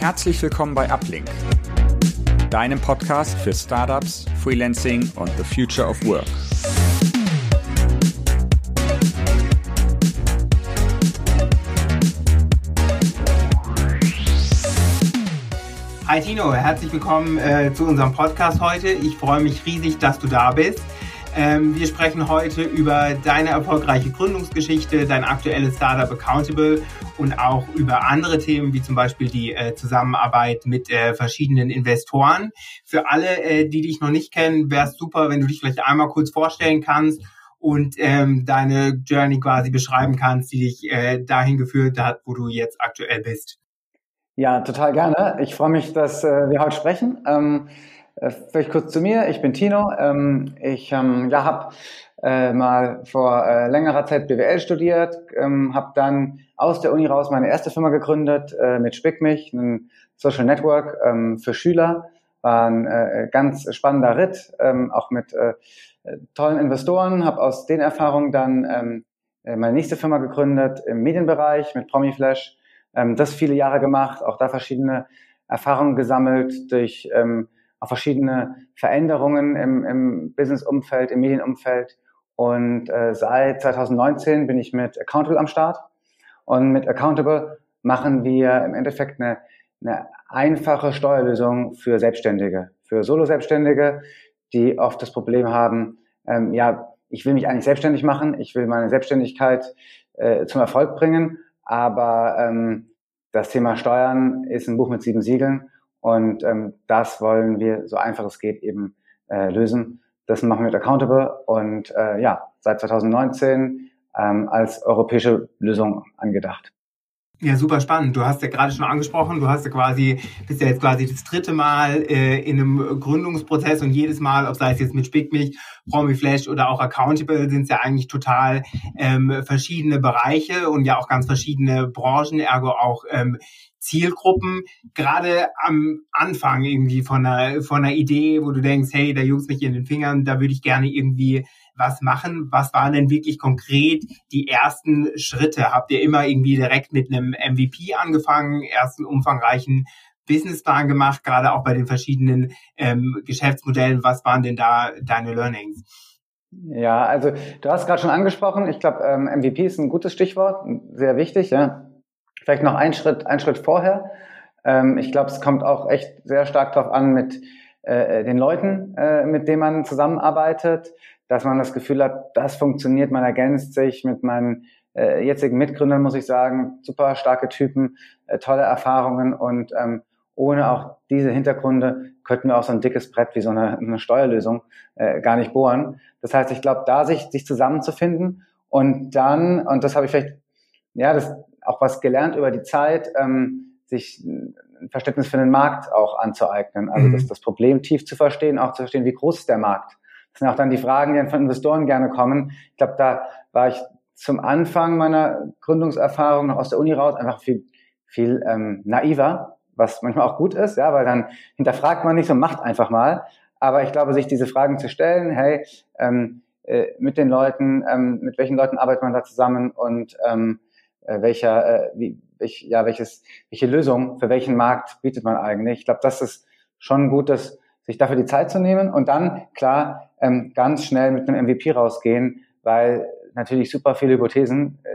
Herzlich willkommen bei Uplink, deinem Podcast für Startups, Freelancing und the Future of Work. Hi Tino, herzlich willkommen äh, zu unserem Podcast heute. Ich freue mich riesig, dass du da bist. Ähm, wir sprechen heute über deine erfolgreiche Gründungsgeschichte, dein aktuelles Startup Accountable und auch über andere Themen, wie zum Beispiel die äh, Zusammenarbeit mit äh, verschiedenen Investoren. Für alle, äh, die dich noch nicht kennen, wäre es super, wenn du dich vielleicht einmal kurz vorstellen kannst und ähm, deine Journey quasi beschreiben kannst, die dich äh, dahin geführt hat, wo du jetzt aktuell bist. Ja, total gerne. Ich freue mich, dass äh, wir heute sprechen. Ähm, äh, vielleicht kurz zu mir. Ich bin Tino. Ähm, ich ähm, ja, habe äh, mal vor äh, längerer Zeit BWL studiert, ähm, habe dann aus der Uni raus meine erste Firma gegründet äh, mit Spickmich, ein Social Network für Schüler. War ein äh, ganz spannender Ritt, auch mit äh, tollen Investoren. Habe aus den Erfahrungen dann äh, meine nächste Firma gegründet im Medienbereich mit Promiflash. Das viele Jahre gemacht, auch da verschiedene Erfahrungen gesammelt durch auch verschiedene Veränderungen im, im Business-Umfeld, im Medienumfeld. Und äh, seit 2019 bin ich mit Accountable am Start. Und mit Accountable machen wir im Endeffekt eine, eine einfache Steuerlösung für Selbstständige, für Solo-Selbstständige, die oft das Problem haben, ähm, ja, ich will mich eigentlich selbstständig machen, ich will meine Selbstständigkeit äh, zum Erfolg bringen, aber ähm, das Thema Steuern ist ein Buch mit sieben Siegeln und ähm, das wollen wir so einfach es geht eben äh, lösen. Das machen wir mit Accountable und äh, ja, seit 2019 ähm, als europäische Lösung angedacht. Ja, super spannend. Du hast ja gerade schon angesprochen, du hast ja quasi, bist ja jetzt quasi das dritte Mal äh, in einem Gründungsprozess und jedes Mal, ob sei es jetzt mit Spickmich, Promiflash oder auch Accountable, sind es ja eigentlich total ähm, verschiedene Bereiche und ja auch ganz verschiedene Branchen, ergo auch ähm, Zielgruppen, gerade am Anfang irgendwie von einer, von einer Idee, wo du denkst, hey, da juckt mich in den Fingern, da würde ich gerne irgendwie was machen. Was waren denn wirklich konkret die ersten Schritte? Habt ihr immer irgendwie direkt mit einem MVP angefangen, ersten umfangreichen Businessplan gemacht, gerade auch bei den verschiedenen ähm, Geschäftsmodellen? Was waren denn da deine Learnings? Ja, also du hast gerade schon angesprochen, ich glaube, ähm, MVP ist ein gutes Stichwort, sehr wichtig, ja. Vielleicht noch ein Schritt, ein Schritt vorher. Ähm, ich glaube, es kommt auch echt sehr stark darauf an mit äh, den Leuten, äh, mit denen man zusammenarbeitet, dass man das Gefühl hat, das funktioniert, man ergänzt sich mit meinen äh, jetzigen Mitgründern, muss ich sagen, super starke Typen, äh, tolle Erfahrungen und ähm, ohne auch diese Hintergründe könnten wir auch so ein dickes Brett wie so eine, eine Steuerlösung äh, gar nicht bohren. Das heißt, ich glaube, da sich, sich zusammenzufinden und dann, und das habe ich vielleicht, ja, das auch was gelernt über die Zeit, ähm, sich ein Verständnis für den Markt auch anzueignen. Also mhm. das, das Problem tief zu verstehen, auch zu verstehen, wie groß ist der Markt. Das sind auch dann die Fragen, die dann von Investoren gerne kommen. Ich glaube, da war ich zum Anfang meiner Gründungserfahrung noch aus der Uni raus einfach viel, viel ähm, naiver, was manchmal auch gut ist, ja, weil dann hinterfragt man nicht so, macht einfach mal. Aber ich glaube, sich diese Fragen zu stellen, hey, ähm, äh, mit den Leuten, ähm, mit welchen Leuten arbeitet man da zusammen und ähm, äh, welcher, äh, wie, welch, ja, welches, welche Lösung für welchen Markt bietet man eigentlich. Ich glaube, das ist schon gut, dass sich dafür die Zeit zu nehmen und dann, klar, ähm, ganz schnell mit einem MVP rausgehen, weil natürlich super viele Hypothesen, äh,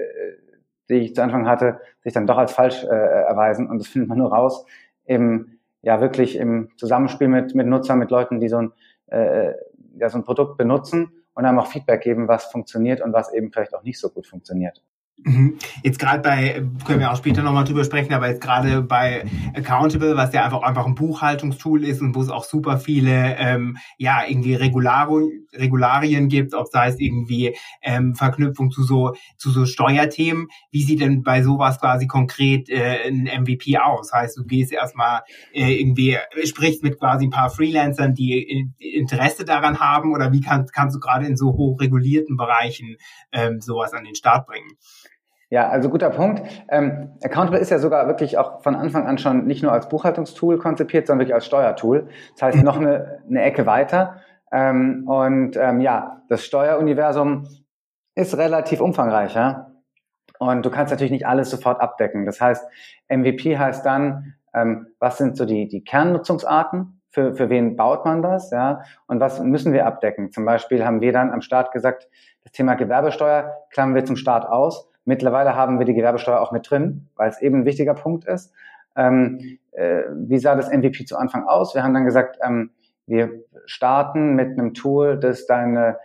die ich zu Anfang hatte, sich dann doch als falsch äh, erweisen und das findet man nur raus im, ja, wirklich im Zusammenspiel mit, mit Nutzern, mit Leuten, die so ein, äh, ja, so ein Produkt benutzen und dann auch Feedback geben, was funktioniert und was eben vielleicht auch nicht so gut funktioniert. Mhm. Jetzt gerade bei, können wir auch später nochmal drüber sprechen, aber jetzt gerade bei Accountable, was ja einfach einfach ein Buchhaltungstool ist und wo es auch super viele ähm, ja irgendwie Regularien, Regularien gibt, ob sei es irgendwie ähm, Verknüpfung zu so zu so Steuerthemen. Wie sieht denn bei sowas quasi konkret äh, ein MVP aus? Heißt, du gehst erstmal äh, irgendwie, sprichst mit quasi ein paar Freelancern, die Interesse daran haben oder wie kannst kannst du gerade in so hochregulierten Bereichen ähm, sowas an den Start bringen? Ja, also guter Punkt. Ähm, Accountable ist ja sogar wirklich auch von Anfang an schon nicht nur als Buchhaltungstool konzipiert, sondern wirklich als Steuertool. Das heißt, noch eine, eine Ecke weiter. Ähm, und ähm, ja, das Steueruniversum ist relativ umfangreicher. Und du kannst natürlich nicht alles sofort abdecken. Das heißt, MVP heißt dann, ähm, was sind so die, die Kernnutzungsarten, für, für wen baut man das, ja, und was müssen wir abdecken. Zum Beispiel haben wir dann am Start gesagt, das Thema Gewerbesteuer klammern wir zum Start aus. Mittlerweile haben wir die Gewerbesteuer auch mit drin, weil es eben ein wichtiger Punkt ist. Ähm, äh, wie sah das MVP zu Anfang aus? Wir haben dann gesagt, ähm, wir starten mit einem Tool, das deine,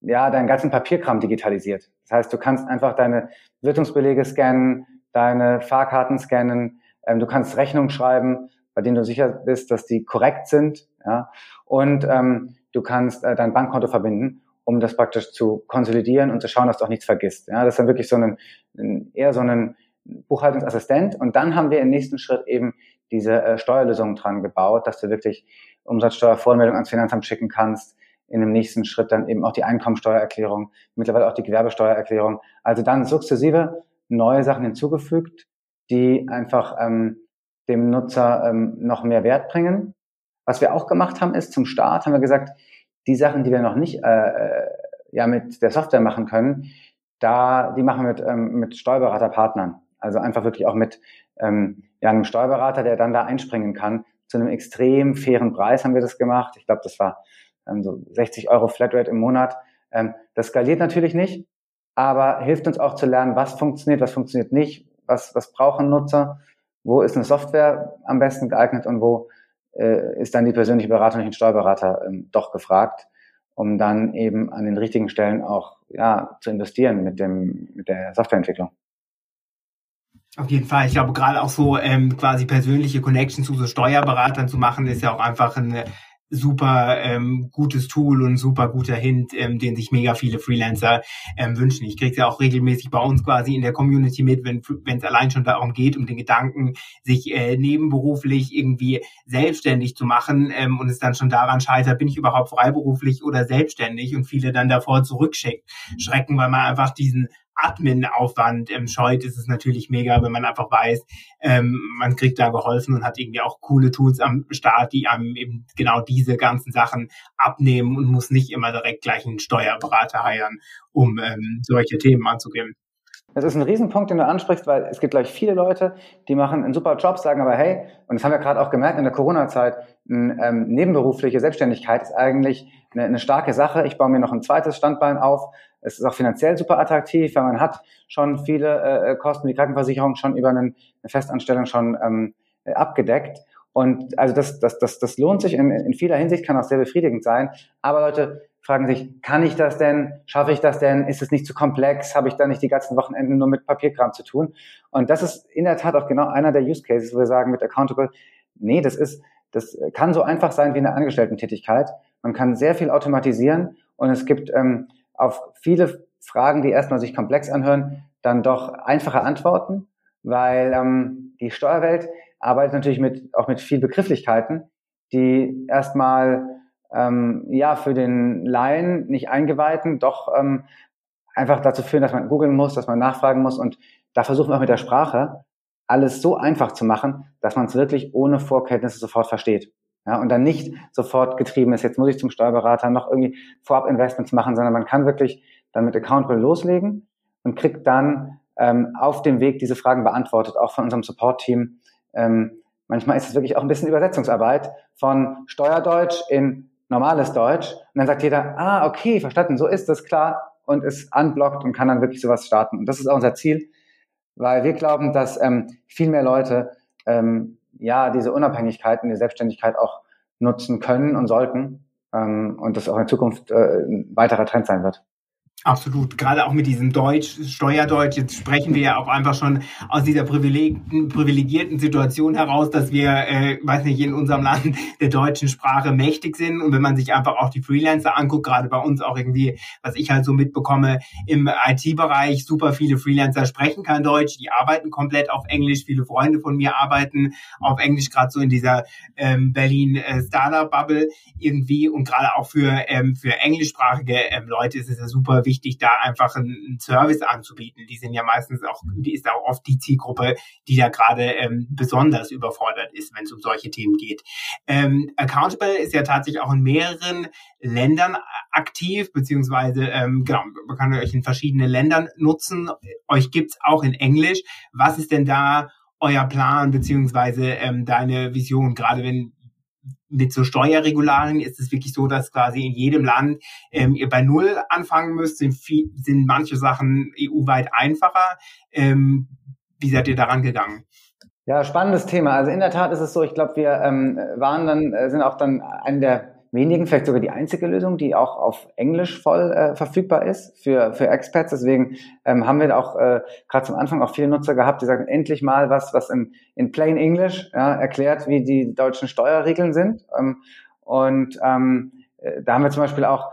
ja, deinen ganzen Papierkram digitalisiert. Das heißt, du kannst einfach deine Wirtungsbelege scannen, deine Fahrkarten scannen, ähm, du kannst Rechnungen schreiben, bei denen du sicher bist, dass die korrekt sind, ja, und ähm, du kannst äh, dein Bankkonto verbinden, um das praktisch zu konsolidieren und zu schauen, dass du auch nichts vergisst. Ja, das ist dann wirklich so ein, eher so ein Buchhaltungsassistent. Und dann haben wir im nächsten Schritt eben diese äh, Steuerlösung dran gebaut, dass du wirklich Umsatzsteuervoranmeldung ans Finanzamt schicken kannst, in dem nächsten Schritt dann eben auch die Einkommensteuererklärung, mittlerweile auch die Gewerbesteuererklärung. Also dann sukzessive neue Sachen hinzugefügt, die einfach ähm, dem Nutzer ähm, noch mehr Wert bringen. Was wir auch gemacht haben, ist zum Start haben wir gesagt, die Sachen, die wir noch nicht äh, äh ja mit der Software machen können, da die machen wir mit, ähm, mit Steuerberaterpartnern. Also einfach wirklich auch mit ähm, ja, einem Steuerberater, der dann da einspringen kann. Zu einem extrem fairen Preis haben wir das gemacht. Ich glaube, das war ähm, so 60 Euro Flatrate im Monat. Ähm, das skaliert natürlich nicht, aber hilft uns auch zu lernen, was funktioniert, was funktioniert nicht, was, was brauchen Nutzer, wo ist eine Software am besten geeignet und wo äh, ist dann die persönliche Beratung durch den Steuerberater ähm, doch gefragt, um dann eben an den richtigen Stellen auch ja, zu investieren mit, dem, mit der Softwareentwicklung. Auf jeden Fall. Ich glaube, gerade auch so ähm, quasi persönliche Connections zu so Steuerberatern zu machen, ist ja auch einfach eine super ähm, gutes Tool und super guter Hint, ähm, den sich mega viele Freelancer ähm, wünschen. Ich kriege ja auch regelmäßig bei uns quasi in der Community mit, wenn es allein schon darum geht, um den Gedanken, sich äh, nebenberuflich irgendwie selbstständig zu machen ähm, und es dann schon daran scheitert, bin ich überhaupt freiberuflich oder selbstständig und viele dann davor zurückschrecken, weil man einfach diesen Admin-Aufwand ähm, scheut, ist es natürlich mega, wenn man einfach weiß, ähm, man kriegt da geholfen und hat irgendwie auch coole Tools am Start, die einem eben genau diese ganzen Sachen abnehmen und muss nicht immer direkt gleich einen Steuerberater heiern, um ähm, solche Themen anzugeben. Das ist ein Riesenpunkt, den du ansprichst, weil es gibt gleich viele Leute, die machen einen super Job, sagen aber, hey, und das haben wir gerade auch gemerkt in der Corona-Zeit, ähm, nebenberufliche Selbstständigkeit ist eigentlich eine, eine starke Sache. Ich baue mir noch ein zweites Standbein auf. Es ist auch finanziell super attraktiv, weil man hat schon viele äh, äh Kosten, die Krankenversicherung schon über einen, eine Festanstellung schon ähm, abgedeckt. Und also das, das, das, das lohnt sich in, in vieler Hinsicht, kann auch sehr befriedigend sein. Aber Leute, fragen sich, kann ich das denn? Schaffe ich das denn? Ist es nicht zu komplex? Habe ich da nicht die ganzen Wochenenden nur mit Papierkram zu tun? Und das ist in der Tat auch genau einer der Use Cases, wo wir sagen mit Accountable, nee, das ist, das kann so einfach sein wie eine Angestellten-Tätigkeit. Man kann sehr viel automatisieren und es gibt ähm, auf viele Fragen, die erstmal sich komplex anhören, dann doch einfache Antworten, weil ähm, die Steuerwelt arbeitet natürlich mit, auch mit viel Begrifflichkeiten, die erstmal ähm, ja für den Laien, nicht Eingeweihten, doch ähm, einfach dazu führen, dass man googeln muss, dass man nachfragen muss. Und da versuchen wir auch mit der Sprache alles so einfach zu machen, dass man es wirklich ohne Vorkenntnisse sofort versteht. Ja, und dann nicht sofort getrieben ist, jetzt muss ich zum Steuerberater noch irgendwie vorab Investments machen, sondern man kann wirklich dann mit Accountable loslegen und kriegt dann ähm, auf dem Weg diese Fragen beantwortet, auch von unserem Support-Team. Ähm, manchmal ist es wirklich auch ein bisschen Übersetzungsarbeit von Steuerdeutsch in normales Deutsch. Und dann sagt jeder, ah, okay, verstanden, so ist das klar und ist unblockt und kann dann wirklich sowas starten. Und das ist auch unser Ziel, weil wir glauben, dass ähm, viel mehr Leute ähm, ja diese Unabhängigkeit und die Selbstständigkeit auch nutzen können und sollten ähm, und das auch in Zukunft äh, ein weiterer Trend sein wird. Absolut, gerade auch mit diesem Deutsch, Steuerdeutsch, jetzt sprechen wir ja auch einfach schon aus dieser privilegierten Situation heraus, dass wir, äh, weiß nicht, in unserem Land der deutschen Sprache mächtig sind. Und wenn man sich einfach auch die Freelancer anguckt, gerade bei uns auch irgendwie, was ich halt so mitbekomme, im IT-Bereich, super viele Freelancer sprechen kein Deutsch, die arbeiten komplett auf Englisch. Viele Freunde von mir arbeiten auf Englisch, gerade so in dieser ähm, Berlin äh, Startup-Bubble irgendwie. Und gerade auch für, ähm, für englischsprachige ähm, Leute ist es ja super wichtig, da einfach einen, Service anzubieten. Die sind ja meistens auch, die ist auch oft die Zielgruppe, die da gerade ähm, besonders überfordert ist, wenn es um solche Themen geht. Ähm, Accountable ist ja tatsächlich auch in mehreren Ländern aktiv, beziehungsweise ähm, genau, man kann euch in verschiedenen Ländern nutzen. Euch gibt's auch in Englisch. Was ist denn da euer Plan beziehungsweise ähm, deine Vision, gerade wenn mit so Steuerregularien ist es wirklich so, dass quasi in jedem Land ähm, ihr bei Null anfangen müsst, sind, viel, sind manche Sachen EU-weit einfacher. Ähm, wie seid ihr daran gegangen? Ja, spannendes Thema. Also in der Tat ist es so, ich glaube, wir ähm, waren dann, äh, sind auch dann eine der wenigen, vielleicht sogar die einzige Lösung, die auch auf Englisch voll äh, verfügbar ist für, für Expats. Deswegen ähm, haben wir auch äh, gerade zum Anfang auch viele Nutzer gehabt, die sagen, endlich mal was, was in, in plain English ja, erklärt, wie die deutschen Steuerregeln sind. Ähm, und ähm, äh, da haben wir zum Beispiel auch,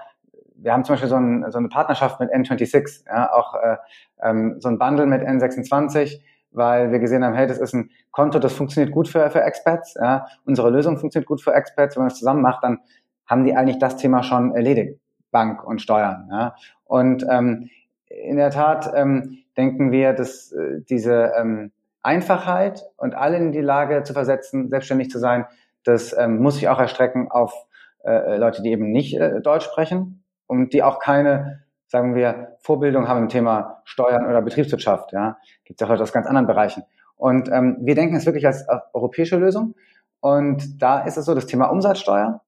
wir haben zum Beispiel so, ein, so eine Partnerschaft mit N26, ja, auch äh, ähm, so ein Bundle mit N26, weil wir gesehen haben, hey, das ist ein Konto, das funktioniert gut für, für Expats. Ja. Unsere Lösung funktioniert gut für Expats. Wenn man das zusammen macht, dann haben die eigentlich das Thema schon erledigt, Bank und Steuern. Ja? Und ähm, in der Tat ähm, denken wir, dass äh, diese ähm, Einfachheit und alle in die Lage zu versetzen, selbstständig zu sein, das ähm, muss sich auch erstrecken auf äh, Leute, die eben nicht äh, Deutsch sprechen und die auch keine, sagen wir, Vorbildung haben im Thema Steuern oder Betriebswirtschaft. Ja, gibt es auch Leute aus ganz anderen Bereichen. Und ähm, wir denken es wirklich als äh, europäische Lösung. Und da ist es so, das Thema Umsatzsteuer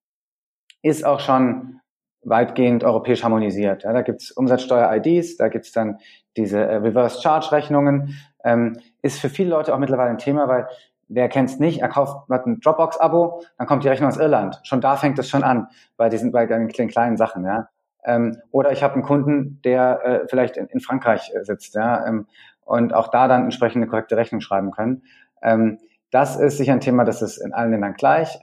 ist auch schon weitgehend europäisch harmonisiert. Ja, da gibt's Umsatzsteuer-IDs, da gibt's dann diese äh, Reverse-Charge-Rechnungen. Ähm, ist für viele Leute auch mittlerweile ein Thema, weil wer kennt's nicht, er kauft hat ein Dropbox-Abo, dann kommt die Rechnung aus Irland. Schon da fängt es schon an, bei diesen bei den kleinen Sachen. Ja. Ähm, oder ich habe einen Kunden, der äh, vielleicht in, in Frankreich äh, sitzt ja, ähm, und auch da dann entsprechende korrekte Rechnung schreiben können. Ähm, das ist sicher ein Thema, das ist in allen Ländern gleich.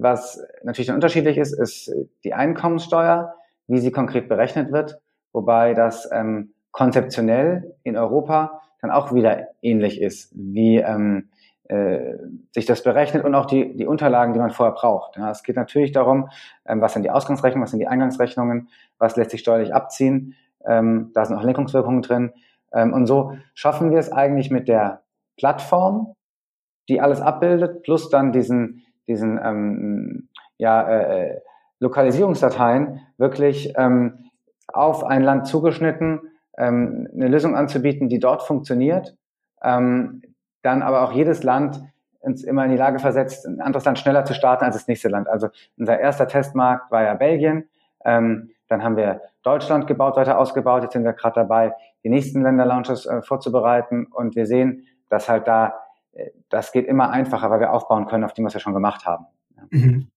Was natürlich dann unterschiedlich ist, ist die Einkommenssteuer, wie sie konkret berechnet wird, wobei das ähm, konzeptionell in Europa dann auch wieder ähnlich ist, wie ähm, äh, sich das berechnet und auch die, die Unterlagen, die man vorher braucht. Ja, es geht natürlich darum, ähm, was sind die Ausgangsrechnungen, was sind die Eingangsrechnungen, was lässt sich steuerlich abziehen. Ähm, da sind auch Lenkungswirkungen drin. Ähm, und so schaffen wir es eigentlich mit der Plattform, die alles abbildet, plus dann diesen diesen ähm, ja, äh, Lokalisierungsdateien wirklich ähm, auf ein Land zugeschnitten ähm, eine Lösung anzubieten, die dort funktioniert, ähm, dann aber auch jedes Land uns immer in die Lage versetzt, ein anderes Land schneller zu starten als das nächste Land. Also unser erster Testmarkt war ja Belgien. Ähm, dann haben wir Deutschland gebaut, weiter ausgebaut. Jetzt sind wir gerade dabei, die nächsten Länder-Launches äh, vorzubereiten. Und wir sehen, dass halt da das geht immer einfacher, weil wir aufbauen können auf dem, was wir schon gemacht haben. Mhm.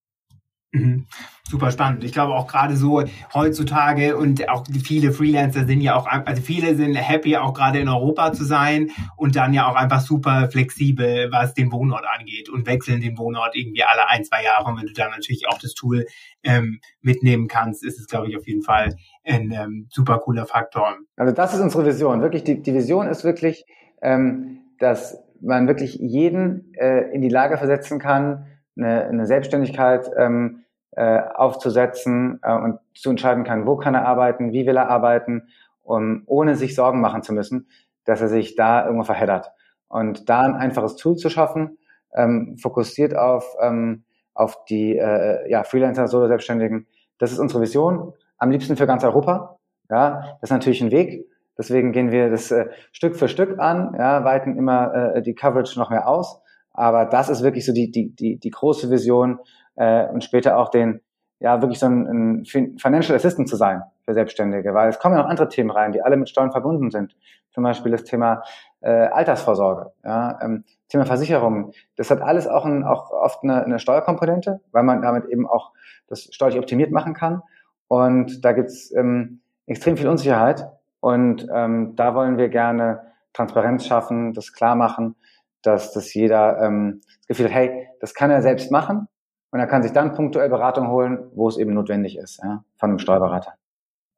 Mhm. Super spannend. Ich glaube auch gerade so heutzutage und auch viele Freelancer sind ja auch, also viele sind happy, auch gerade in Europa zu sein und dann ja auch einfach super flexibel, was den Wohnort angeht und wechseln den Wohnort irgendwie alle ein, zwei Jahre. Und wenn du dann natürlich auch das Tool ähm, mitnehmen kannst, ist es, glaube ich, auf jeden Fall ein ähm, super cooler Faktor. Also das ist unsere Vision. Wirklich, die, die Vision ist wirklich, ähm, dass man wirklich jeden äh, in die Lage versetzen kann, eine, eine Selbstständigkeit ähm, äh, aufzusetzen äh, und zu entscheiden kann, wo kann er arbeiten, wie will er arbeiten, um, ohne sich Sorgen machen zu müssen, dass er sich da irgendwo verheddert. Und da ein einfaches Tool zu schaffen, ähm, fokussiert auf, ähm, auf die äh, ja, Freelancer, Solo-Selbstständigen, das ist unsere Vision. Am liebsten für ganz Europa. Ja, das ist natürlich ein Weg. Deswegen gehen wir das äh, Stück für Stück an, ja, weiten immer äh, die Coverage noch mehr aus. Aber das ist wirklich so die, die, die, die große Vision äh, und später auch den, ja, wirklich so ein, ein Financial Assistant zu sein für Selbstständige, weil es kommen ja noch andere Themen rein, die alle mit Steuern verbunden sind. Zum Beispiel das Thema äh, Altersvorsorge, ja, ähm, Thema Versicherungen. Das hat alles auch, ein, auch oft eine, eine Steuerkomponente, weil man damit eben auch das steuerlich optimiert machen kann. Und da gibt's ähm, extrem viel Unsicherheit. Und ähm, da wollen wir gerne Transparenz schaffen, das klar machen, dass das jeder ähm, das Gefühl hat, hey, das kann er selbst machen und er kann sich dann punktuell Beratung holen, wo es eben notwendig ist, ja, von einem Steuerberater.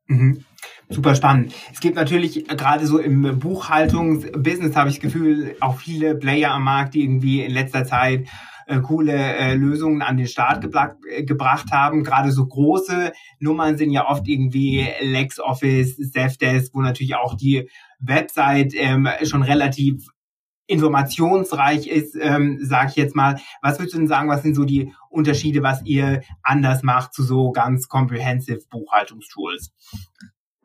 Mhm. Super spannend. Es gibt natürlich gerade so im Buchhaltungsbusiness, habe ich das Gefühl, auch viele Player am Markt, die irgendwie in letzter Zeit äh, coole äh, Lösungen an den Start äh, gebracht haben. Gerade so große Nummern sind ja oft irgendwie LexOffice, Zefdesk, wo natürlich auch die Website ähm, schon relativ informationsreich ist, ähm, sage ich jetzt mal. Was würdest du denn sagen, was sind so die Unterschiede, was ihr anders macht zu so ganz comprehensive Buchhaltungstools?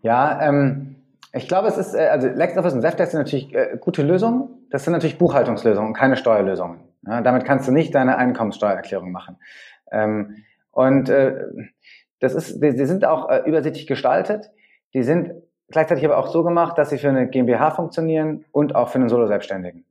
Ja, ähm, Ich glaube, es ist, äh, also LexOffice und Zefdesk sind natürlich äh, gute Lösungen. Das sind natürlich Buchhaltungslösungen, keine Steuerlösungen. Ja, damit kannst du nicht deine Einkommenssteuererklärung machen. Ähm, und äh, das ist, die, die sind auch äh, übersichtlich gestaltet. Die sind gleichzeitig aber auch so gemacht, dass sie für eine GmbH funktionieren und auch für einen Solo-Selbstständigen.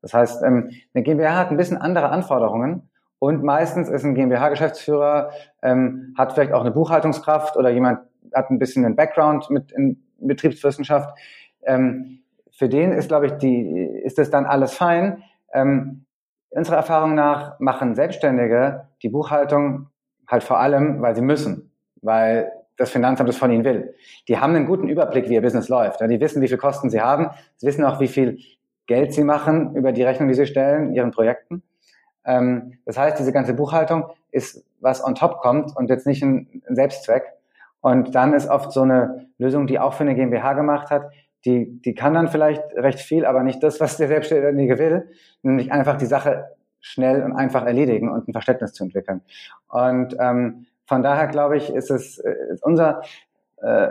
Das heißt, ähm, eine GmbH hat ein bisschen andere Anforderungen und meistens ist ein GmbH-Geschäftsführer, ähm, hat vielleicht auch eine Buchhaltungskraft oder jemand hat ein bisschen einen Background mit in Betriebswissenschaft. Ähm, für den ist, glaube ich, die, ist das dann alles fein. Ähm, unserer Erfahrung nach machen Selbstständige die Buchhaltung halt vor allem, weil sie müssen, weil das Finanzamt es von ihnen will. Die haben einen guten Überblick, wie ihr Business läuft. Die wissen, wie viel Kosten sie haben. Sie wissen auch, wie viel Geld sie machen über die Rechnung, die sie stellen, ihren Projekten. Ähm, das heißt, diese ganze Buchhaltung ist, was on top kommt und jetzt nicht ein Selbstzweck. Und dann ist oft so eine Lösung, die auch für eine GmbH gemacht hat, die, die kann dann vielleicht recht viel, aber nicht das, was der Selbstständige will, nämlich einfach die Sache schnell und einfach erledigen und ein Verständnis zu entwickeln. Und ähm, von daher glaube ich, ist es ist unser äh,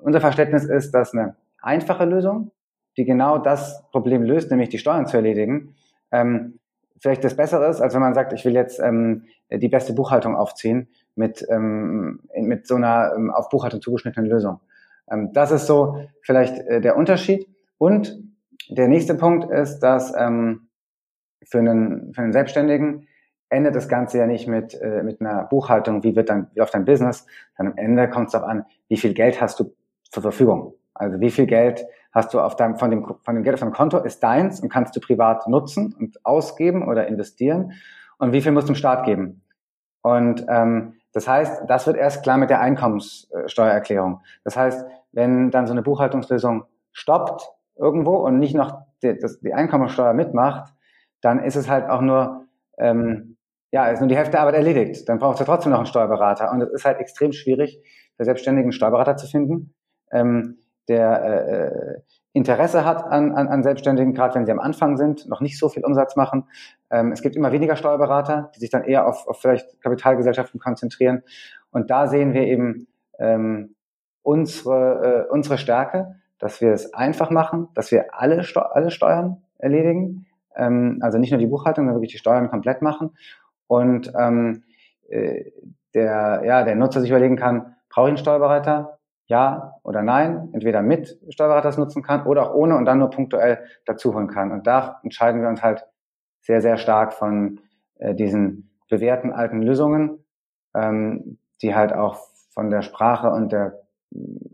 unser Verständnis ist, dass eine einfache Lösung, die genau das Problem löst, nämlich die Steuern zu erledigen, ähm, vielleicht das Bessere ist, als wenn man sagt, ich will jetzt ähm, die beste Buchhaltung aufziehen mit ähm, mit so einer ähm, auf Buchhaltung zugeschnittenen Lösung. Ähm, das ist so vielleicht äh, der Unterschied. Und der nächste Punkt ist, dass ähm, für einen, für einen Selbstständigen endet das Ganze ja nicht mit, äh, mit einer Buchhaltung, wie wird dann, wie läuft dein Business, sondern am Ende kommt es darauf an, wie viel Geld hast du zur Verfügung. Also wie viel Geld hast du auf deinem, von dem, von dem Geld auf deinem Konto ist deins und kannst du privat nutzen und ausgeben oder investieren und wie viel musst du im Staat geben. Und ähm, das heißt, das wird erst klar mit der Einkommenssteuererklärung. Das heißt, wenn dann so eine Buchhaltungslösung stoppt irgendwo und nicht noch die, das, die Einkommenssteuer mitmacht, dann ist es halt auch nur, ähm, ja, ist nur die Hälfte der Arbeit erledigt. Dann braucht es ja trotzdem noch einen Steuerberater. Und es ist halt extrem schwierig, für Selbstständigen einen Steuerberater zu finden, ähm, der äh, Interesse hat an, an, an Selbstständigen, gerade wenn sie am Anfang sind, noch nicht so viel Umsatz machen. Ähm, es gibt immer weniger Steuerberater, die sich dann eher auf, auf vielleicht Kapitalgesellschaften konzentrieren. Und da sehen wir eben ähm, unsere, äh, unsere Stärke, dass wir es einfach machen, dass wir alle, Steu alle Steuern erledigen, ähm, also nicht nur die Buchhaltung, sondern wirklich die Steuern komplett machen. Und ähm, äh, der, ja, der Nutzer sich überlegen kann, brauche ich einen Steuerberater? Ja oder nein, entweder mit Steuerberater das nutzen kann oder auch ohne und dann nur punktuell dazuholen kann. Und da entscheiden wir uns halt sehr, sehr stark von äh, diesen bewährten alten Lösungen, ähm, die halt auch von der Sprache und der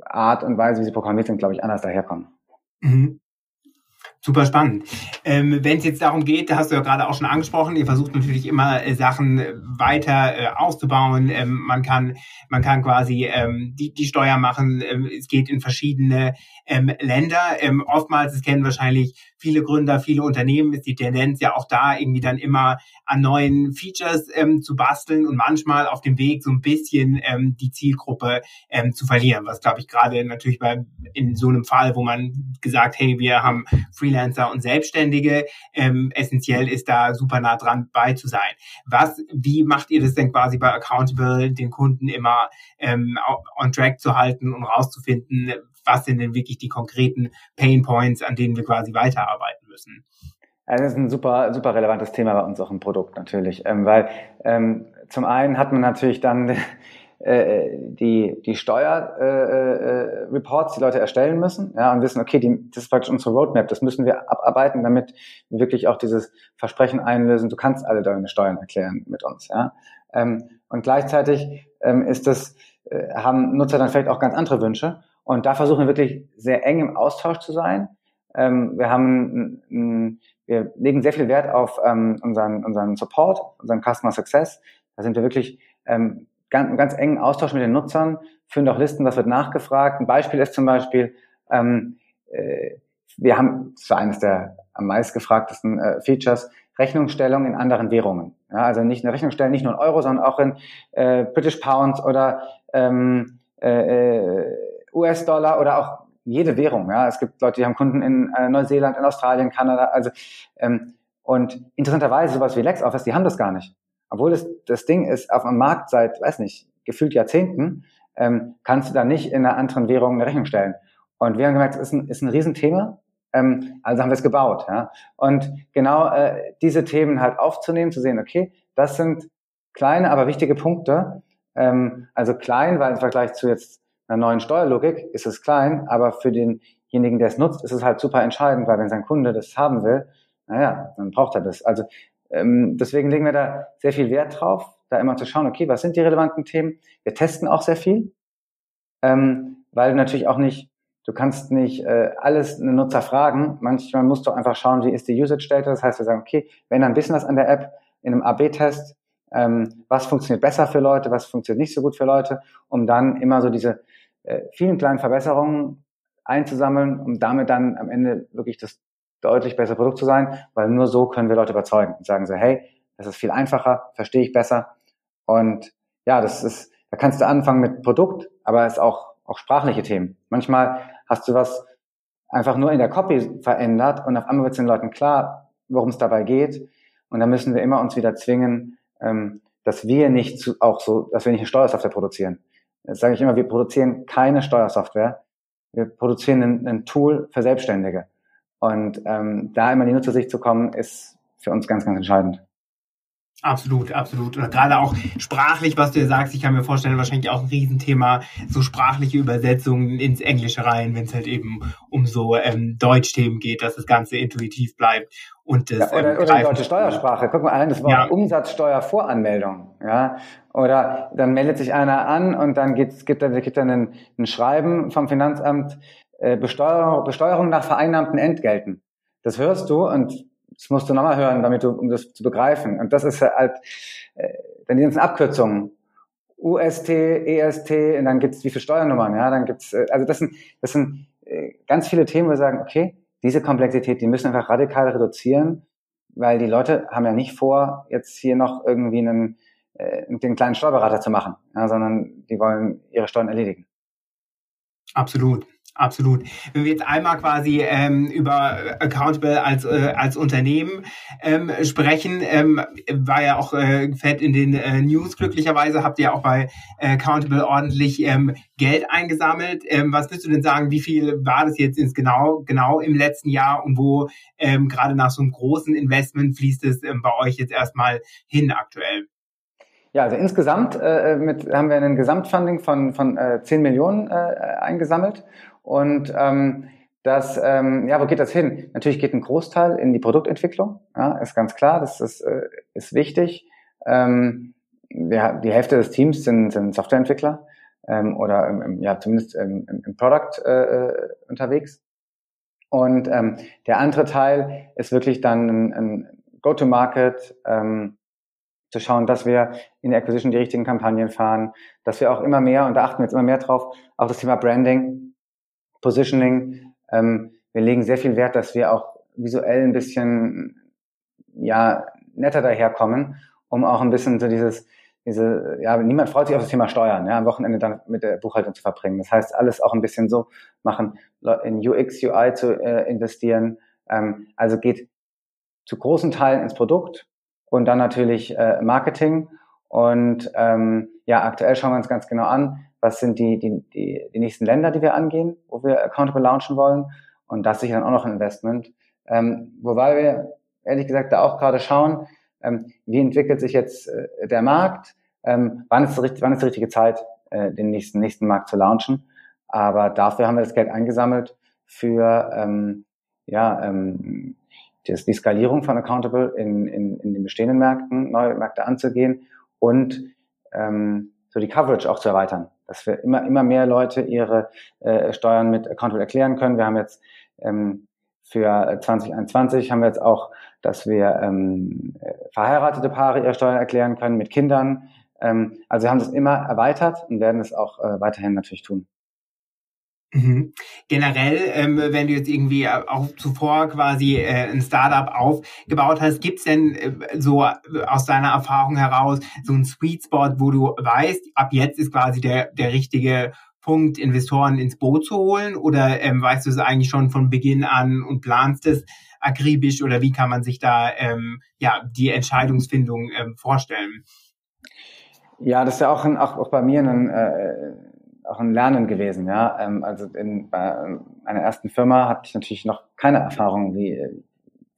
Art und Weise, wie sie programmiert sind, glaube ich, anders daherkommen. Mhm. Super spannend. Ähm, Wenn es jetzt darum geht, da hast du ja gerade auch schon angesprochen, ihr versucht natürlich immer äh, Sachen äh, weiter äh, auszubauen. Ähm, man kann man kann quasi ähm, die die Steuer machen. Ähm, es geht in verschiedene ähm, Länder. Ähm, oftmals, das kennen wahrscheinlich viele Gründer, viele Unternehmen, ist die Tendenz ja auch da irgendwie dann immer an neuen Features zu basteln und manchmal auf dem Weg so ein bisschen die Zielgruppe zu verlieren. Was glaube ich gerade natürlich bei in so einem Fall, wo man gesagt, hey, wir haben Freelancer und Selbstständige, ähm, essentiell ist da super nah dran bei zu sein. Was, wie macht ihr das denn quasi bei Accountable, den Kunden immer ähm, on track zu halten und rauszufinden, was sind denn wirklich die konkreten Pain Points, an denen wir quasi weiterarbeiten müssen? das ist ein super, super relevantes Thema bei uns auch im Produkt natürlich, ähm, weil ähm, zum einen hat man natürlich dann äh, die, die Steuerreports, äh, äh, die Leute erstellen müssen, ja, und wissen, okay, die, das ist praktisch unsere Roadmap, das müssen wir abarbeiten, damit wir wirklich auch dieses Versprechen einlösen, du kannst alle deine Steuern erklären mit uns, ja. Ähm, und gleichzeitig ähm, ist das, äh, haben Nutzer dann vielleicht auch ganz andere Wünsche und da versuchen wir wirklich sehr eng im Austausch zu sein. Ähm, wir haben, ein, wir legen sehr viel Wert auf ähm, unseren, unseren Support, unseren Customer Success. Da sind wir wirklich ähm, ganz, ganz engen Austausch mit den Nutzern, führen auch Listen, was wird nachgefragt. Ein Beispiel ist zum Beispiel, ähm, äh, wir haben, das war eines der am meist gefragtesten äh, Features, Rechnungsstellung in anderen Währungen. Ja, also nicht eine Rechnungsstellung, nicht nur in Euro, sondern auch in äh, British Pounds oder ähm, äh, äh US-Dollar oder auch jede Währung. Ja, es gibt Leute, die haben Kunden in äh, Neuseeland, in Australien, Kanada. Also ähm, und interessanterweise sowas wie LexOffice, die haben das gar nicht. Obwohl das, das Ding ist auf dem Markt seit, weiß nicht, gefühlt Jahrzehnten, ähm, kannst du da nicht in einer anderen Währung eine Rechnung stellen. Und wir haben gemerkt, es ist ein, ist ein Riesenthema. Ähm, also haben wir es gebaut. Ja? Und genau äh, diese Themen halt aufzunehmen, zu sehen, okay, das sind kleine, aber wichtige Punkte. Ähm, also klein, weil im Vergleich zu jetzt einer neuen Steuerlogik ist es klein, aber für denjenigen, der es nutzt, ist es halt super entscheidend, weil wenn sein Kunde das haben will, naja, dann braucht er das. Also ähm, deswegen legen wir da sehr viel Wert drauf, da immer zu schauen, okay, was sind die relevanten Themen? Wir testen auch sehr viel, ähm, weil natürlich auch nicht Du kannst nicht äh, alles einen Nutzer fragen. Manchmal musst du einfach schauen, wie ist die Usage Data. Das heißt, wir sagen, okay, wenn ein bisschen was an der App in einem AB-Test, ähm, was funktioniert besser für Leute, was funktioniert nicht so gut für Leute, um dann immer so diese äh, vielen kleinen Verbesserungen einzusammeln, um damit dann am Ende wirklich das deutlich bessere Produkt zu sein, weil nur so können wir Leute überzeugen und sagen so, hey, das ist viel einfacher, verstehe ich besser. Und ja, das ist, da kannst du anfangen mit Produkt, aber es ist auch auch sprachliche Themen. Manchmal hast du was einfach nur in der Copy verändert und auf einmal wird es den Leuten klar, worum es dabei geht. Und dann müssen wir immer uns wieder zwingen, ähm, dass wir nicht zu, auch so, dass wir nicht eine Steuersoftware produzieren. Das sage ich immer, wir produzieren keine Steuersoftware. Wir produzieren ein, ein Tool für Selbstständige. Und ähm, da immer in die Nutzersicht zu kommen, ist für uns ganz, ganz entscheidend. Absolut, absolut. Oder gerade auch sprachlich, was du ja sagst, ich kann mir vorstellen, wahrscheinlich auch ein Riesenthema, so sprachliche Übersetzungen ins Englische rein, wenn es halt eben um so ähm, Deutschthemen geht, dass das Ganze intuitiv bleibt. Und das, ja, oder, ähm, oder die deutsche Steuersprache. Guck mal allein das Wort ja. Umsatzsteuervoranmeldung. Ja? Oder dann meldet sich einer an und dann gibt's, gibt er gibt dann ein, ein Schreiben vom Finanzamt, äh, Besteuerung, Besteuerung nach vereinnahmten Entgelten. Das hörst du und das musst du nochmal hören, damit du, um das zu begreifen. Und das ist halt, äh, dann die ganzen Abkürzungen. UST, EST, und dann gibt's wie viele Steuernummern, ja, dann gibt's, äh, also das sind, das sind äh, ganz viele Themen, wo wir sagen, okay, diese Komplexität, die müssen einfach radikal reduzieren, weil die Leute haben ja nicht vor, jetzt hier noch irgendwie einen, äh, den kleinen Steuerberater zu machen, ja, sondern die wollen ihre Steuern erledigen. Absolut. Absolut. Wenn wir jetzt einmal quasi ähm, über Accountable als, äh, als Unternehmen ähm, sprechen, ähm, war ja auch äh, fett in den äh, News glücklicherweise, habt ihr auch bei äh, Accountable ordentlich ähm, Geld eingesammelt. Ähm, was willst du denn sagen, wie viel war das jetzt ins genau, genau im letzten Jahr und wo ähm, gerade nach so einem großen Investment fließt es ähm, bei euch jetzt erstmal hin aktuell? Ja, also insgesamt äh, mit, haben wir ein Gesamtfunding von, von äh, 10 Millionen äh, eingesammelt und ähm, das, ähm, ja, wo geht das hin? Natürlich geht ein Großteil in die Produktentwicklung, ja, ist ganz klar, das ist, äh, ist wichtig. Ähm, wir, die Hälfte des Teams sind, sind Softwareentwickler ähm, oder ähm, ja, zumindest im, im Product äh, äh, unterwegs. Und ähm, der andere Teil ist wirklich dann ein, ein Go-to-Market, ähm, zu schauen, dass wir in der Acquisition die richtigen Kampagnen fahren, dass wir auch immer mehr, und da achten wir jetzt immer mehr drauf, auch das Thema Branding Positioning. Ähm, wir legen sehr viel Wert, dass wir auch visuell ein bisschen ja netter daherkommen, um auch ein bisschen so dieses diese ja niemand freut sich auf das Thema Steuern, ja am Wochenende dann mit der Buchhaltung zu verbringen. Das heißt alles auch ein bisschen so machen, in UX UI zu äh, investieren. Ähm, also geht zu großen Teilen ins Produkt und dann natürlich äh, Marketing und ähm, ja aktuell schauen wir uns ganz genau an, was sind die, die, die, die nächsten Länder, die wir angehen, wo wir Accountable launchen wollen. Und das sicher dann auch noch ein Investment. Ähm, wobei wir ehrlich gesagt da auch gerade schauen, ähm, wie entwickelt sich jetzt äh, der Markt, ähm, wann, ist die, wann ist die richtige Zeit, äh, den nächsten, nächsten Markt zu launchen. Aber dafür haben wir das Geld eingesammelt für ähm, ja, ähm, das, die Skalierung von Accountable in, in, in den bestehenden Märkten, neue Märkte anzugehen und ähm, so die Coverage auch zu erweitern dass wir immer, immer mehr Leute ihre äh, Steuern mit Accountable erklären können. Wir haben jetzt ähm, für 2021 haben wir jetzt auch, dass wir ähm, verheiratete Paare ihre Steuern erklären können mit Kindern. Ähm, also wir haben das immer erweitert und werden es auch äh, weiterhin natürlich tun. Mhm. Generell, ähm, wenn du jetzt irgendwie äh, auch zuvor quasi äh, ein Startup aufgebaut hast, gibt's denn äh, so äh, aus deiner Erfahrung heraus so ein Sweet Spot, wo du weißt, ab jetzt ist quasi der, der richtige Punkt, Investoren ins Boot zu holen? Oder ähm, weißt du es eigentlich schon von Beginn an und planst es akribisch? Oder wie kann man sich da ähm, ja die Entscheidungsfindung ähm, vorstellen? Ja, das ist ja auch, ein, auch, auch bei mir ein äh, auch ein Lernen gewesen. Ja, ähm, also in, bei meiner ersten Firma hatte ich natürlich noch keine Erfahrung, wie äh,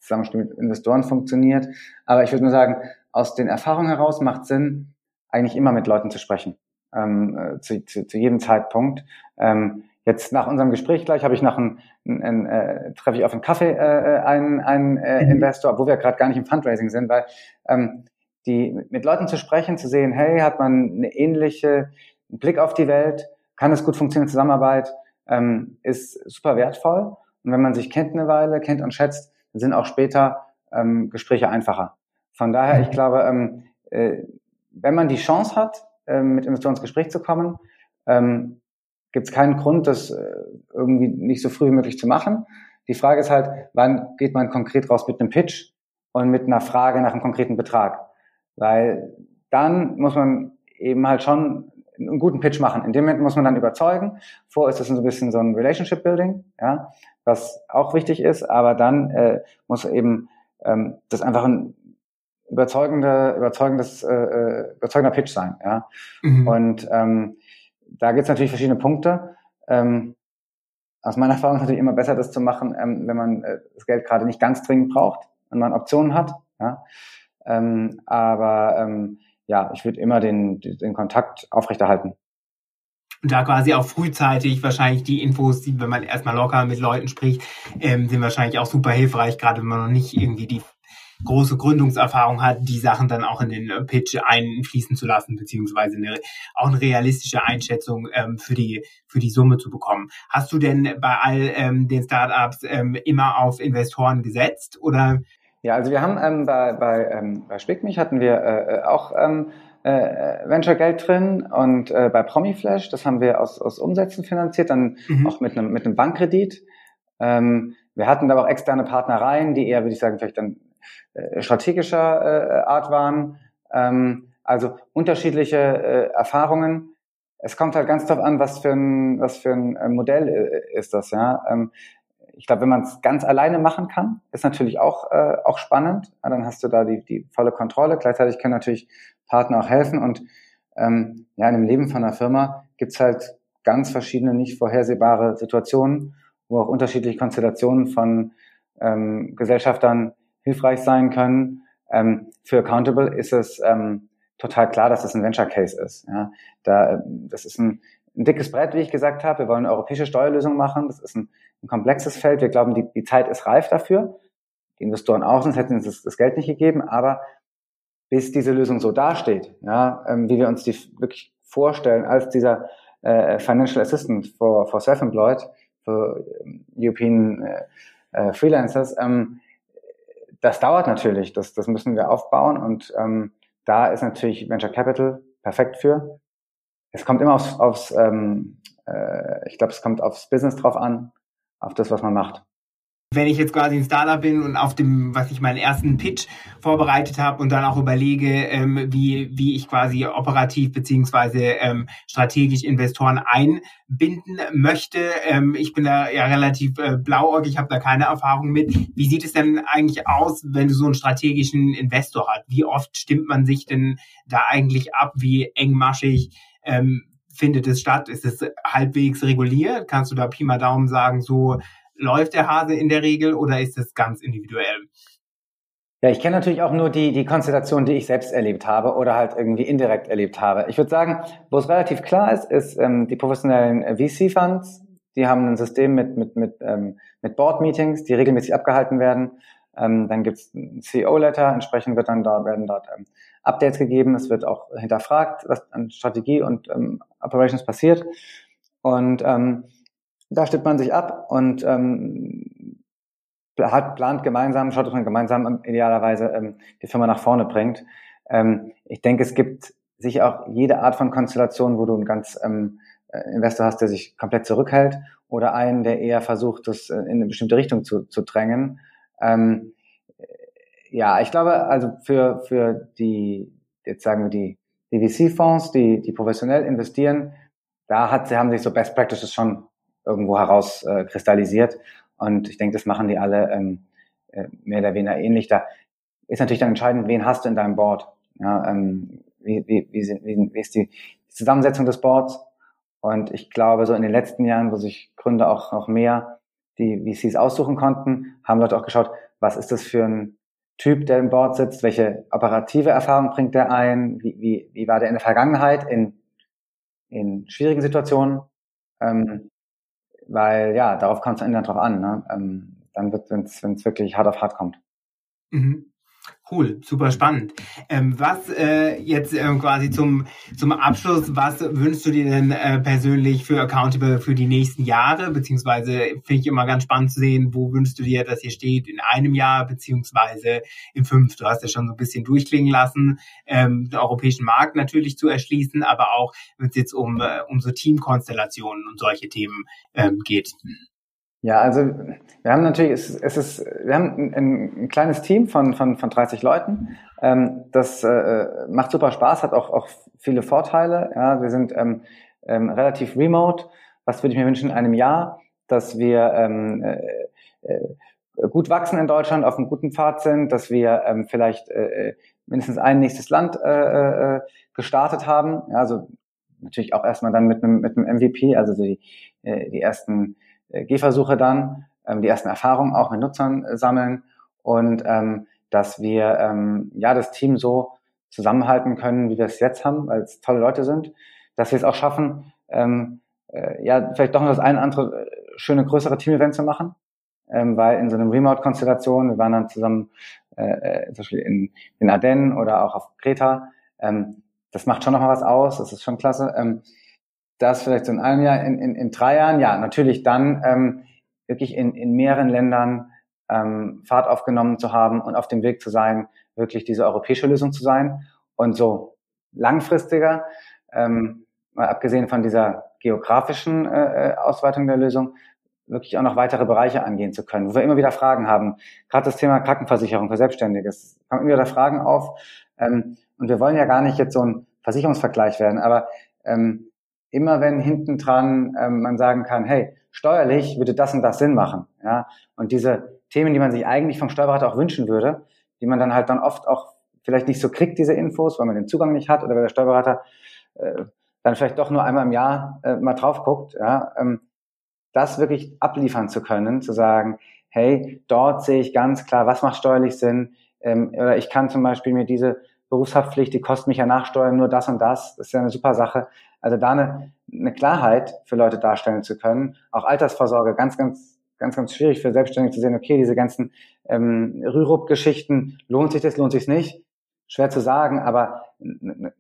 Zusammenspiel mit Investoren funktioniert. Aber ich würde nur sagen, aus den Erfahrungen heraus macht Sinn, eigentlich immer mit Leuten zu sprechen, ähm, äh, zu, zu, zu jedem Zeitpunkt. Ähm, jetzt nach unserem Gespräch gleich habe ich noch ein, ein, ein äh, treffe ich auf einen Kaffee äh, einen, einen äh, mhm. Investor, obwohl wir gerade gar nicht im Fundraising sind, weil ähm, die mit Leuten zu sprechen, zu sehen, hey, hat man eine ähnliche einen Blick auf die Welt, kann es gut funktionieren, Zusammenarbeit, ähm, ist super wertvoll. Und wenn man sich kennt eine Weile, kennt und schätzt, dann sind auch später ähm, Gespräche einfacher. Von daher, ich glaube, ähm, äh, wenn man die Chance hat, äh, mit Investoren ins Gespräch zu kommen, ähm, gibt es keinen Grund, das äh, irgendwie nicht so früh wie möglich zu machen. Die Frage ist halt, wann geht man konkret raus mit einem Pitch und mit einer Frage nach einem konkreten Betrag? Weil dann muss man eben halt schon einen guten Pitch machen. In dem Moment muss man dann überzeugen. Vor ist das so ein bisschen so ein Relationship Building, ja, was auch wichtig ist, aber dann äh, muss eben ähm, das einfach ein überzeugender, überzeugendes, äh, äh, überzeugender Pitch sein, ja. Mhm. Und ähm, da gibt es natürlich verschiedene Punkte. Ähm, aus meiner Erfahrung ist natürlich immer besser, das zu machen, ähm, wenn man äh, das Geld gerade nicht ganz dringend braucht und man Optionen hat. Ja? Ähm, aber ähm, ja, ich würde immer den, den Kontakt aufrechterhalten. Und da quasi auch frühzeitig wahrscheinlich die Infos, die, wenn man erstmal locker mit Leuten spricht, ähm, sind wahrscheinlich auch super hilfreich, gerade wenn man noch nicht irgendwie die große Gründungserfahrung hat, die Sachen dann auch in den äh, Pitch einfließen zu lassen, beziehungsweise eine, auch eine realistische Einschätzung ähm, für die für die Summe zu bekommen. Hast du denn bei all ähm, den Startups ähm, immer auf Investoren gesetzt oder? Ja, also wir haben ähm, bei bei, ähm, bei Spickmich hatten wir äh, äh auch ähm, äh, Venture Geld drin und äh, bei Promiflash, das haben wir aus, aus Umsätzen finanziert, dann mhm. auch mit einem mit einem Bankkredit. Ähm, wir hatten aber auch externe Partnereien, die eher, würde ich sagen, vielleicht dann äh, strategischer äh, Art waren. Ähm, also unterschiedliche äh, Erfahrungen. Es kommt halt ganz darauf an, was für ein, was für ein äh, Modell äh, ist das. Ja? Ähm, ich glaube, wenn man es ganz alleine machen kann, ist natürlich auch, äh, auch spannend. Ja, dann hast du da die, die volle Kontrolle. Gleichzeitig können natürlich Partner auch helfen. Und ähm, ja, in dem Leben von einer Firma gibt's halt ganz verschiedene, nicht vorhersehbare Situationen, wo auch unterschiedliche Konstellationen von ähm, Gesellschaftern hilfreich sein können. Ähm, für Accountable ist es ähm, total klar, dass es ein Venture Case ist. Ja. Da, das ist ein, ein dickes Brett, wie ich gesagt habe. Wir wollen eine europäische Steuerlösung machen. Das ist ein, ein komplexes Feld. Wir glauben, die, die Zeit ist reif dafür. Die Investoren auch, sonst hätten uns das, das Geld nicht gegeben. Aber bis diese Lösung so dasteht, ja, ähm, wie wir uns die wirklich vorstellen, als dieser äh, Financial Assistant for, for Self-Employed, für ähm, European äh, äh, Freelancers, ähm, das dauert natürlich, das, das müssen wir aufbauen und ähm, da ist natürlich Venture Capital perfekt für. Es kommt immer aufs, aufs ähm, äh, ich glaube, es kommt aufs Business drauf an, auf das, was man macht wenn ich jetzt quasi ein Startup bin und auf dem, was ich meinen ersten Pitch vorbereitet habe und dann auch überlege, ähm, wie, wie ich quasi operativ beziehungsweise ähm, strategisch Investoren einbinden möchte. Ähm, ich bin da ja relativ äh, blauäugig, habe da keine Erfahrung mit. Wie sieht es denn eigentlich aus, wenn du so einen strategischen Investor hast? Wie oft stimmt man sich denn da eigentlich ab? Wie engmaschig ähm, findet es statt? Ist es halbwegs reguliert? Kannst du da Pi mal Daumen sagen, so läuft der Hase in der Regel oder ist es ganz individuell? Ja, ich kenne natürlich auch nur die, die Konstellation, die ich selbst erlebt habe oder halt irgendwie indirekt erlebt habe. Ich würde sagen, wo es relativ klar ist, ist ähm, die professionellen VC-Funds. Die haben ein System mit, mit, mit, ähm, mit Board-Meetings, die regelmäßig abgehalten werden. Ähm, dann gibt es ein CEO-Letter, entsprechend wird dann dort, werden dort ähm, Updates gegeben. Es wird auch hinterfragt, was an Strategie und ähm, Operations passiert. Und ähm, da stimmt man sich ab und ähm, hat, plant gemeinsam, schaut, dass man gemeinsam idealerweise ähm, die Firma nach vorne bringt. Ähm, ich denke, es gibt sicher auch jede Art von Konstellation, wo du einen ganz ähm, äh, Investor hast, der sich komplett zurückhält oder einen, der eher versucht, das äh, in eine bestimmte Richtung zu, zu drängen. Ähm, ja, ich glaube, also für, für die, jetzt sagen wir die, die VC-Fonds, die, die professionell investieren, da hat, sie haben sich so Best Practices schon irgendwo herauskristallisiert. Äh, und ich denke, das machen die alle ähm, äh, mehr oder weniger ähnlich. Da ist natürlich dann entscheidend, wen hast du in deinem Board? Ja, ähm, wie, wie, wie, wie, wie ist die Zusammensetzung des Boards? Und ich glaube, so in den letzten Jahren, wo sich Gründer auch noch mehr die VCs aussuchen konnten, haben Leute auch geschaut, was ist das für ein Typ, der im Board sitzt, welche operative Erfahrung bringt der ein, wie, wie, wie war der in der Vergangenheit in, in schwierigen Situationen, ähm, weil ja, darauf kommt es am drauf an, ne? ähm, dann wird, wenn es wirklich hart auf hart kommt. Mhm. Cool, super spannend. Ähm, was äh, jetzt äh, quasi zum, zum Abschluss, was wünschst du dir denn äh, persönlich für Accountable für die nächsten Jahre? Beziehungsweise finde ich immer ganz spannend zu sehen, wo wünschst du dir, dass ihr steht in einem Jahr, beziehungsweise in fünf? Du hast ja schon so ein bisschen durchklingen lassen, ähm, den europäischen Markt natürlich zu erschließen, aber auch wenn es jetzt um, äh, um so Teamkonstellationen und solche Themen ähm, geht. Ja, also wir haben natürlich, es, es ist, wir haben ein, ein, kleines Team von, von, von 30 Leuten. Ähm, das äh, macht super Spaß, hat auch, auch viele Vorteile. Ja, wir sind ähm, ähm, relativ remote. Was würde ich mir wünschen in einem Jahr, dass wir ähm, äh, äh, gut wachsen in Deutschland, auf einem guten Pfad sind, dass wir ähm, vielleicht äh, äh mindestens ein nächstes Land äh, äh, gestartet haben. Ja, also natürlich auch erstmal dann mit einem, mit einem MVP, also die, äh, die ersten Gehversuche dann, ähm, die ersten Erfahrungen auch mit Nutzern äh, sammeln und ähm, dass wir ähm, ja das Team so zusammenhalten können, wie wir es jetzt haben, weil es tolle Leute sind, dass wir es auch schaffen, ähm, äh, ja vielleicht doch noch das eine andere äh, schöne größere Team-Event zu machen, ähm, weil in so einem Remote-Konstellation, wir waren dann zusammen äh, äh, zum Beispiel in den Ardennen oder auch auf Kreta, ähm, das macht schon noch mal was aus, das ist schon klasse. Ähm, das vielleicht so in einem Jahr, in, in, in drei Jahren, ja, natürlich dann ähm, wirklich in, in mehreren Ländern ähm, Fahrt aufgenommen zu haben und auf dem Weg zu sein, wirklich diese europäische Lösung zu sein und so langfristiger, ähm, mal abgesehen von dieser geografischen äh, äh Ausweitung der Lösung, wirklich auch noch weitere Bereiche angehen zu können, wo wir immer wieder Fragen haben. Gerade das Thema Krankenversicherung für Selbstständige. Es kommen immer wieder Fragen auf. Ähm, und wir wollen ja gar nicht jetzt so ein Versicherungsvergleich werden, aber ähm, immer wenn hinten dran ähm, man sagen kann, hey, steuerlich würde das und das Sinn machen, ja, und diese Themen, die man sich eigentlich vom Steuerberater auch wünschen würde, die man dann halt dann oft auch vielleicht nicht so kriegt, diese Infos, weil man den Zugang nicht hat oder weil der Steuerberater äh, dann vielleicht doch nur einmal im Jahr äh, mal drauf guckt, ja, ähm, das wirklich abliefern zu können, zu sagen, hey, dort sehe ich ganz klar, was macht steuerlich Sinn, ähm, oder ich kann zum Beispiel mir diese Berufshaftpflicht, die kostet mich ja nachsteuern nur das und das, das ist ja eine super Sache. Also da eine, eine Klarheit für Leute darstellen zu können. Auch Altersvorsorge, ganz, ganz, ganz, ganz schwierig für Selbstständige zu sehen, okay, diese ganzen ähm, Rürup-Geschichten, lohnt sich das, lohnt sich nicht? Schwer zu sagen, aber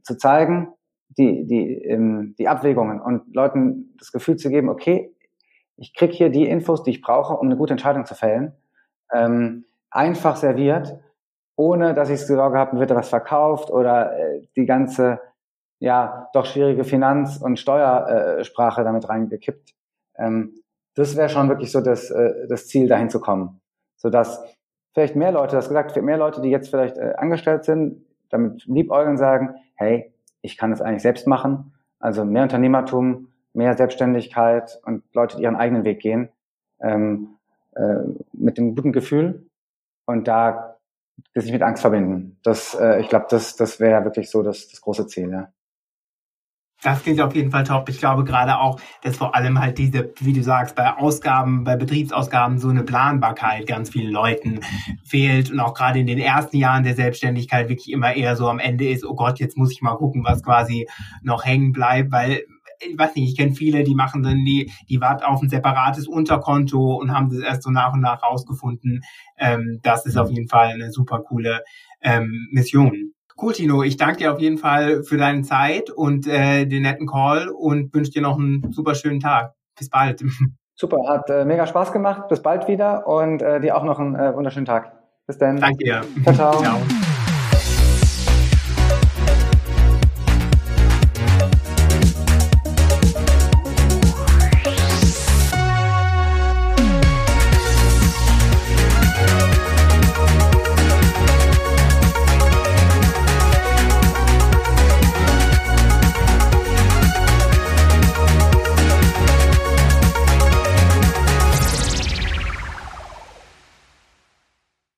zu zeigen, die, die, ähm, die Abwägungen und Leuten das Gefühl zu geben, okay, ich krieg hier die Infos, die ich brauche, um eine gute Entscheidung zu fällen. Ähm, einfach serviert, ohne dass ich Sorge habe, wird da was verkauft oder äh, die ganze ja doch schwierige Finanz- und Steuersprache damit reingekippt. Ähm, das wäre schon wirklich so das, äh, das Ziel, dahin zu kommen. Sodass vielleicht mehr Leute, das gesagt, mehr Leute, die jetzt vielleicht äh, angestellt sind, damit liebäugeln sagen, hey, ich kann das eigentlich selbst machen. Also mehr Unternehmertum, mehr Selbstständigkeit und Leute, die ihren eigenen Weg gehen, ähm, äh, mit dem guten Gefühl. Und da das nicht mit Angst verbinden. Das, äh, ich glaube, das, das wäre wirklich so das, das große Ziel, ja. Das klingt auf jeden Fall top. Ich glaube gerade auch, dass vor allem halt diese, wie du sagst, bei Ausgaben, bei Betriebsausgaben so eine Planbarkeit ganz vielen Leuten fehlt und auch gerade in den ersten Jahren der Selbstständigkeit wirklich immer eher so am Ende ist, oh Gott, jetzt muss ich mal gucken, was quasi noch hängen bleibt, weil ich weiß nicht, ich kenne viele, die machen dann die, die warten auf ein separates Unterkonto und haben das erst so nach und nach rausgefunden. Ähm, das ist auf jeden Fall eine super coole ähm, Mission. Cool, Tino. Ich danke dir auf jeden Fall für deine Zeit und äh, den netten Call und wünsche dir noch einen super schönen Tag. Bis bald. Super, hat äh, mega Spaß gemacht. Bis bald wieder und äh, dir auch noch einen äh, wunderschönen Tag. Bis dann. Danke dir. Ciao, ciao. ciao.